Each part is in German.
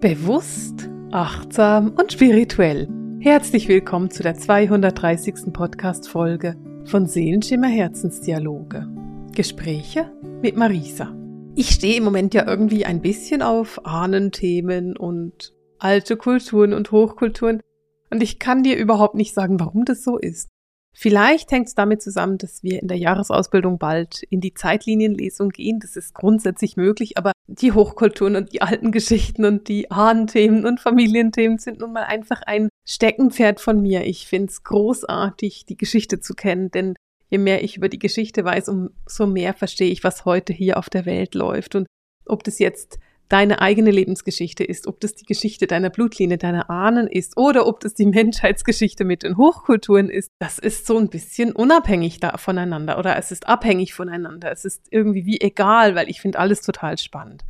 Bewusst, achtsam und spirituell. Herzlich willkommen zu der 230. Podcast-Folge von Seelenschimmer Herzensdialoge. Gespräche mit Marisa. Ich stehe im Moment ja irgendwie ein bisschen auf Ahnenthemen und alte Kulturen und Hochkulturen und ich kann dir überhaupt nicht sagen, warum das so ist. Vielleicht hängt es damit zusammen, dass wir in der Jahresausbildung bald in die Zeitlinienlesung gehen. Das ist grundsätzlich möglich, aber die Hochkulturen und die alten Geschichten und die Ahnenthemen und Familienthemen sind nun mal einfach ein Steckenpferd von mir. Ich finde es großartig, die Geschichte zu kennen, denn je mehr ich über die Geschichte weiß, umso mehr verstehe ich, was heute hier auf der Welt läuft. Und ob das jetzt deine eigene Lebensgeschichte ist, ob das die Geschichte deiner Blutlinie, deiner Ahnen ist oder ob das die Menschheitsgeschichte mit den Hochkulturen ist, das ist so ein bisschen unabhängig da voneinander oder es ist abhängig voneinander. Es ist irgendwie wie egal, weil ich finde alles total spannend.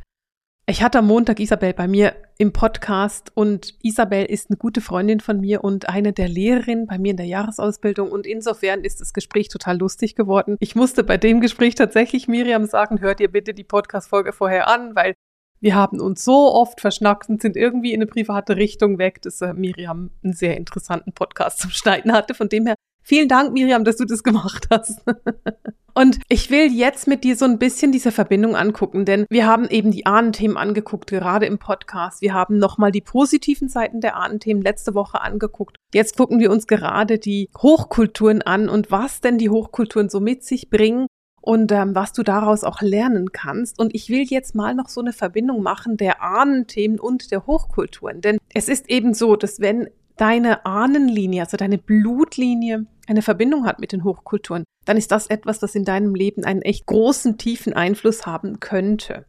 Ich hatte am Montag Isabel bei mir im Podcast und Isabel ist eine gute Freundin von mir und eine der Lehrerinnen bei mir in der Jahresausbildung und insofern ist das Gespräch total lustig geworden. Ich musste bei dem Gespräch tatsächlich Miriam sagen, hört ihr bitte die Podcast-Folge vorher an, weil wir haben uns so oft verschnackt und sind irgendwie in eine private Richtung weg, dass äh, Miriam einen sehr interessanten Podcast zum Schneiden hatte. Von dem her, vielen Dank, Miriam, dass du das gemacht hast. und ich will jetzt mit dir so ein bisschen diese Verbindung angucken, denn wir haben eben die Ahnenthemen angeguckt, gerade im Podcast. Wir haben nochmal die positiven Seiten der Ahnenthemen letzte Woche angeguckt. Jetzt gucken wir uns gerade die Hochkulturen an und was denn die Hochkulturen so mit sich bringen und ähm, was du daraus auch lernen kannst. Und ich will jetzt mal noch so eine Verbindung machen der Ahnenthemen und der Hochkulturen. Denn es ist eben so, dass wenn deine Ahnenlinie, also deine Blutlinie, eine Verbindung hat mit den Hochkulturen, dann ist das etwas, das in deinem Leben einen echt großen, tiefen Einfluss haben könnte.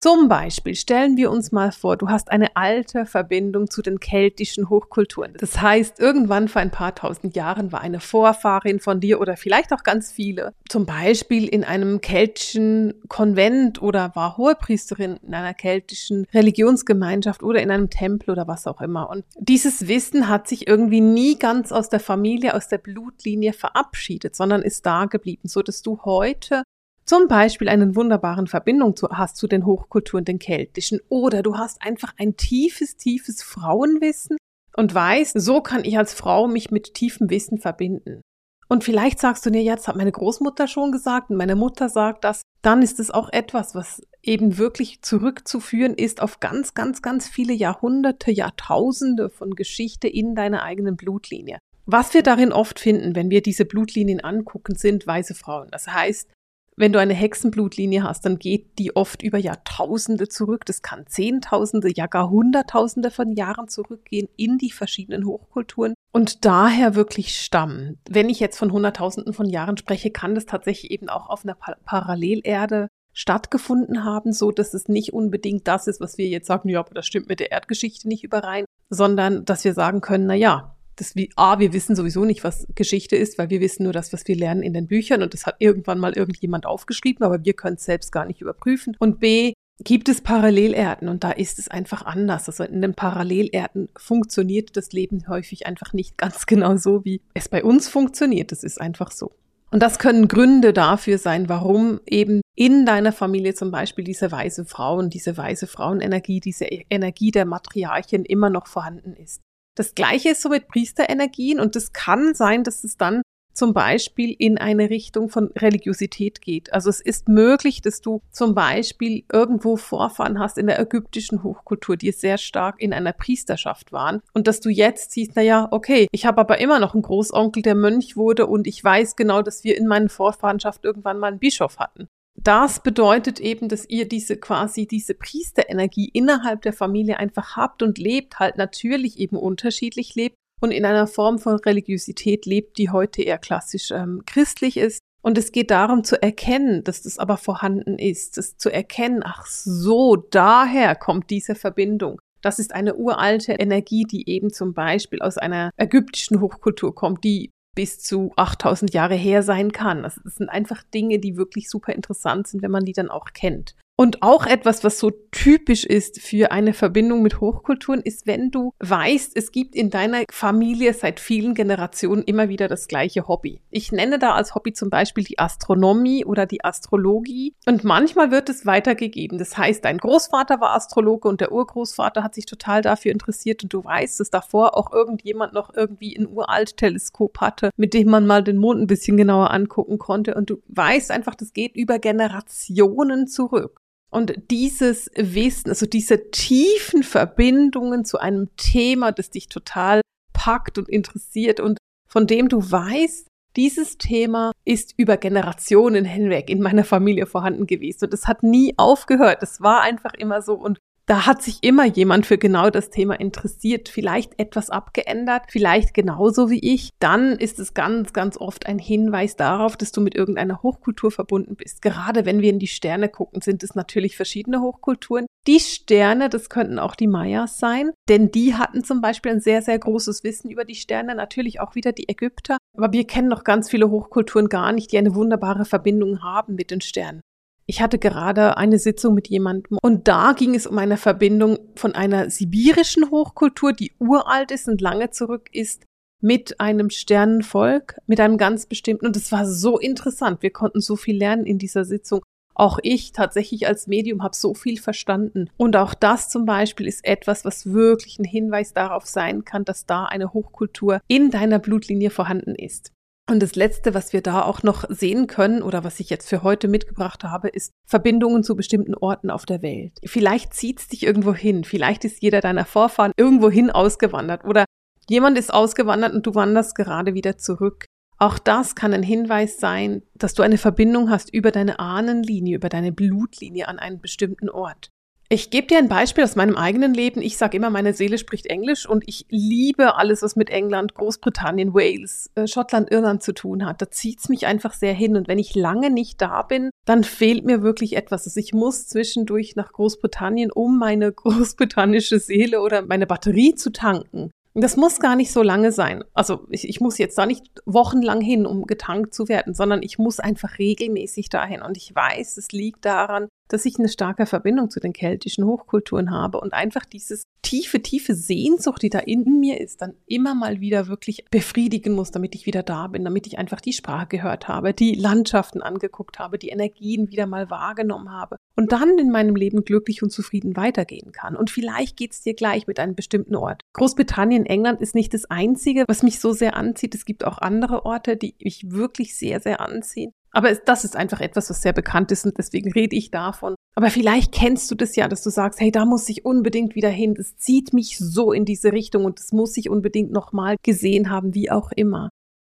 Zum Beispiel stellen wir uns mal vor, du hast eine alte Verbindung zu den keltischen Hochkulturen. Das heißt, irgendwann vor ein paar tausend Jahren war eine Vorfahrin von dir oder vielleicht auch ganz viele, zum Beispiel in einem keltischen Konvent oder war Hohepriesterin in einer keltischen Religionsgemeinschaft oder in einem Tempel oder was auch immer. Und dieses Wissen hat sich irgendwie nie ganz aus der Familie, aus der Blutlinie verabschiedet, sondern ist da geblieben, so dass du heute zum Beispiel einen wunderbaren Verbindung zu, hast zu den Hochkulturen, den keltischen, oder du hast einfach ein tiefes, tiefes Frauenwissen und weißt, so kann ich als Frau mich mit tiefem Wissen verbinden. Und vielleicht sagst du dir jetzt, hat meine Großmutter schon gesagt und meine Mutter sagt das, dann ist es auch etwas, was eben wirklich zurückzuführen ist auf ganz, ganz, ganz viele Jahrhunderte, Jahrtausende von Geschichte in deiner eigenen Blutlinie. Was wir darin oft finden, wenn wir diese Blutlinien angucken, sind weiße Frauen. Das heißt, wenn du eine Hexenblutlinie hast, dann geht die oft über Jahrtausende zurück. Das kann Zehntausende, ja gar Hunderttausende von Jahren zurückgehen in die verschiedenen Hochkulturen und daher wirklich stammen. Wenn ich jetzt von Hunderttausenden von Jahren spreche, kann das tatsächlich eben auch auf einer pa Parallelerde stattgefunden haben, so dass es nicht unbedingt das ist, was wir jetzt sagen, ja, aber das stimmt mit der Erdgeschichte nicht überein, sondern dass wir sagen können, na ja, das wie, A, wir wissen sowieso nicht, was Geschichte ist, weil wir wissen nur das, was wir lernen in den Büchern und das hat irgendwann mal irgendjemand aufgeschrieben, aber wir können es selbst gar nicht überprüfen. Und B, gibt es Parallelerden und da ist es einfach anders. Also in den Parallelerden funktioniert das Leben häufig einfach nicht ganz genau so, wie es bei uns funktioniert. Das ist einfach so. Und das können Gründe dafür sein, warum eben in deiner Familie zum Beispiel diese weise Frauen, diese weise Frauenenergie, diese Energie der Matriarchen immer noch vorhanden ist. Das gleiche ist so mit Priesterenergien und es kann sein, dass es dann zum Beispiel in eine Richtung von Religiosität geht. Also es ist möglich, dass du zum Beispiel irgendwo Vorfahren hast in der ägyptischen Hochkultur, die sehr stark in einer Priesterschaft waren und dass du jetzt siehst, na ja, okay, ich habe aber immer noch einen Großonkel, der Mönch wurde und ich weiß genau, dass wir in meinen Vorfahrenschaft irgendwann mal einen Bischof hatten das bedeutet eben, dass ihr diese quasi diese Priesterenergie innerhalb der Familie einfach habt und lebt, halt natürlich eben unterschiedlich lebt und in einer Form von Religiosität lebt, die heute eher klassisch ähm, christlich ist. Und es geht darum zu erkennen, dass das aber vorhanden ist, das zu erkennen, ach so, daher kommt diese Verbindung. Das ist eine uralte Energie, die eben zum Beispiel aus einer ägyptischen Hochkultur kommt, die bis zu 8000 Jahre her sein kann. Das, das sind einfach Dinge, die wirklich super interessant sind, wenn man die dann auch kennt. Und auch etwas, was so typisch ist für eine Verbindung mit Hochkulturen, ist, wenn du weißt, es gibt in deiner Familie seit vielen Generationen immer wieder das gleiche Hobby. Ich nenne da als Hobby zum Beispiel die Astronomie oder die Astrologie. Und manchmal wird es weitergegeben. Das heißt, dein Großvater war Astrologe und der Urgroßvater hat sich total dafür interessiert und du weißt, dass davor auch irgendjemand noch irgendwie ein Uralt-Teleskop hatte, mit dem man mal den Mond ein bisschen genauer angucken konnte. Und du weißt einfach, das geht über Generationen zurück. Und dieses Wissen, also diese tiefen Verbindungen zu einem Thema, das dich total packt und interessiert und von dem du weißt, dieses Thema ist über Generationen hinweg in meiner Familie vorhanden gewesen und es hat nie aufgehört. Es war einfach immer so und da hat sich immer jemand für genau das Thema interessiert, vielleicht etwas abgeändert, vielleicht genauso wie ich. Dann ist es ganz, ganz oft ein Hinweis darauf, dass du mit irgendeiner Hochkultur verbunden bist. Gerade wenn wir in die Sterne gucken, sind es natürlich verschiedene Hochkulturen. Die Sterne, das könnten auch die Mayas sein, denn die hatten zum Beispiel ein sehr, sehr großes Wissen über die Sterne, natürlich auch wieder die Ägypter. Aber wir kennen noch ganz viele Hochkulturen gar nicht, die eine wunderbare Verbindung haben mit den Sternen. Ich hatte gerade eine Sitzung mit jemandem und da ging es um eine Verbindung von einer sibirischen Hochkultur, die uralt ist und lange zurück ist, mit einem Sternenvolk, mit einem ganz bestimmten. Und es war so interessant. Wir konnten so viel lernen in dieser Sitzung. Auch ich tatsächlich als Medium habe so viel verstanden. Und auch das zum Beispiel ist etwas, was wirklich ein Hinweis darauf sein kann, dass da eine Hochkultur in deiner Blutlinie vorhanden ist. Und das Letzte, was wir da auch noch sehen können oder was ich jetzt für heute mitgebracht habe, ist Verbindungen zu bestimmten Orten auf der Welt. Vielleicht zieht es dich irgendwo hin, vielleicht ist jeder deiner Vorfahren irgendwo hin ausgewandert oder jemand ist ausgewandert und du wanderst gerade wieder zurück. Auch das kann ein Hinweis sein, dass du eine Verbindung hast über deine Ahnenlinie, über deine Blutlinie an einen bestimmten Ort. Ich gebe dir ein Beispiel aus meinem eigenen Leben. Ich sage immer, meine Seele spricht Englisch und ich liebe alles, was mit England, Großbritannien, Wales, äh, Schottland, Irland zu tun hat. Da zieht's mich einfach sehr hin. Und wenn ich lange nicht da bin, dann fehlt mir wirklich etwas. Also ich muss zwischendurch nach Großbritannien, um meine großbritannische Seele oder meine Batterie zu tanken. Das muss gar nicht so lange sein. Also ich, ich, muss jetzt da nicht wochenlang hin, um getankt zu werden, sondern ich muss einfach regelmäßig dahin. Und ich weiß, es liegt daran, dass ich eine starke Verbindung zu den keltischen Hochkulturen habe und einfach dieses tiefe, tiefe Sehnsucht, die da in mir ist, dann immer mal wieder wirklich befriedigen muss, damit ich wieder da bin, damit ich einfach die Sprache gehört habe, die Landschaften angeguckt habe, die Energien wieder mal wahrgenommen habe und dann in meinem Leben glücklich und zufrieden weitergehen kann. Und vielleicht geht's dir gleich mit einem bestimmten Ort. Großbritannien, England ist nicht das Einzige, was mich so sehr anzieht. Es gibt auch andere Orte, die mich wirklich sehr, sehr anziehen. Aber das ist einfach etwas, was sehr bekannt ist und deswegen rede ich davon. Aber vielleicht kennst du das ja, dass du sagst, hey, da muss ich unbedingt wieder hin. Das zieht mich so in diese Richtung und das muss ich unbedingt nochmal gesehen haben, wie auch immer.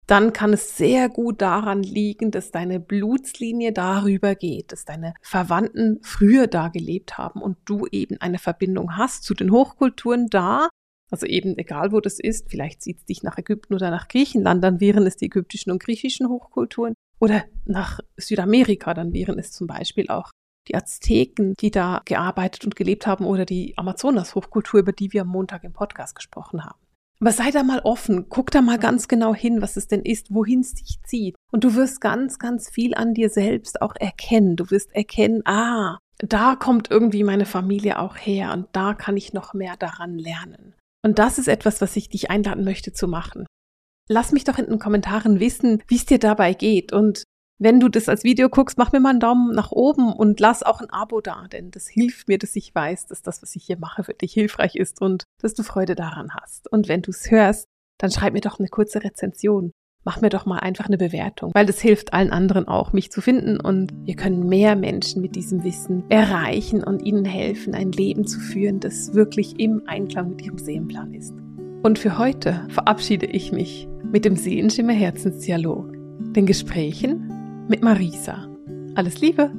Dann kann es sehr gut daran liegen, dass deine Blutslinie darüber geht, dass deine Verwandten früher da gelebt haben und du eben eine Verbindung hast zu den Hochkulturen da. Also eben egal wo das ist, vielleicht zieht es dich nach Ägypten oder nach Griechenland, dann wären es die ägyptischen und griechischen Hochkulturen. Oder nach Südamerika, dann wären es zum Beispiel auch die Azteken, die da gearbeitet und gelebt haben, oder die Amazonas-Hochkultur, über die wir am Montag im Podcast gesprochen haben. Aber sei da mal offen, guck da mal ganz genau hin, was es denn ist, wohin es dich zieht. Und du wirst ganz, ganz viel an dir selbst auch erkennen. Du wirst erkennen, ah, da kommt irgendwie meine Familie auch her und da kann ich noch mehr daran lernen. Und das ist etwas, was ich dich einladen möchte zu machen. Lass mich doch in den Kommentaren wissen, wie es dir dabei geht. Und wenn du das als Video guckst, mach mir mal einen Daumen nach oben und lass auch ein Abo da, denn das hilft mir, dass ich weiß, dass das, was ich hier mache, für dich hilfreich ist und dass du Freude daran hast. Und wenn du es hörst, dann schreib mir doch eine kurze Rezension. Mach mir doch mal einfach eine Bewertung, weil das hilft allen anderen auch, mich zu finden und wir können mehr Menschen mit diesem Wissen erreichen und ihnen helfen, ein Leben zu führen, das wirklich im Einklang mit ihrem Seelenplan ist. Und für heute verabschiede ich mich mit dem Seelenschimmer Herzensdialog, den Gesprächen mit Marisa. Alles Liebe!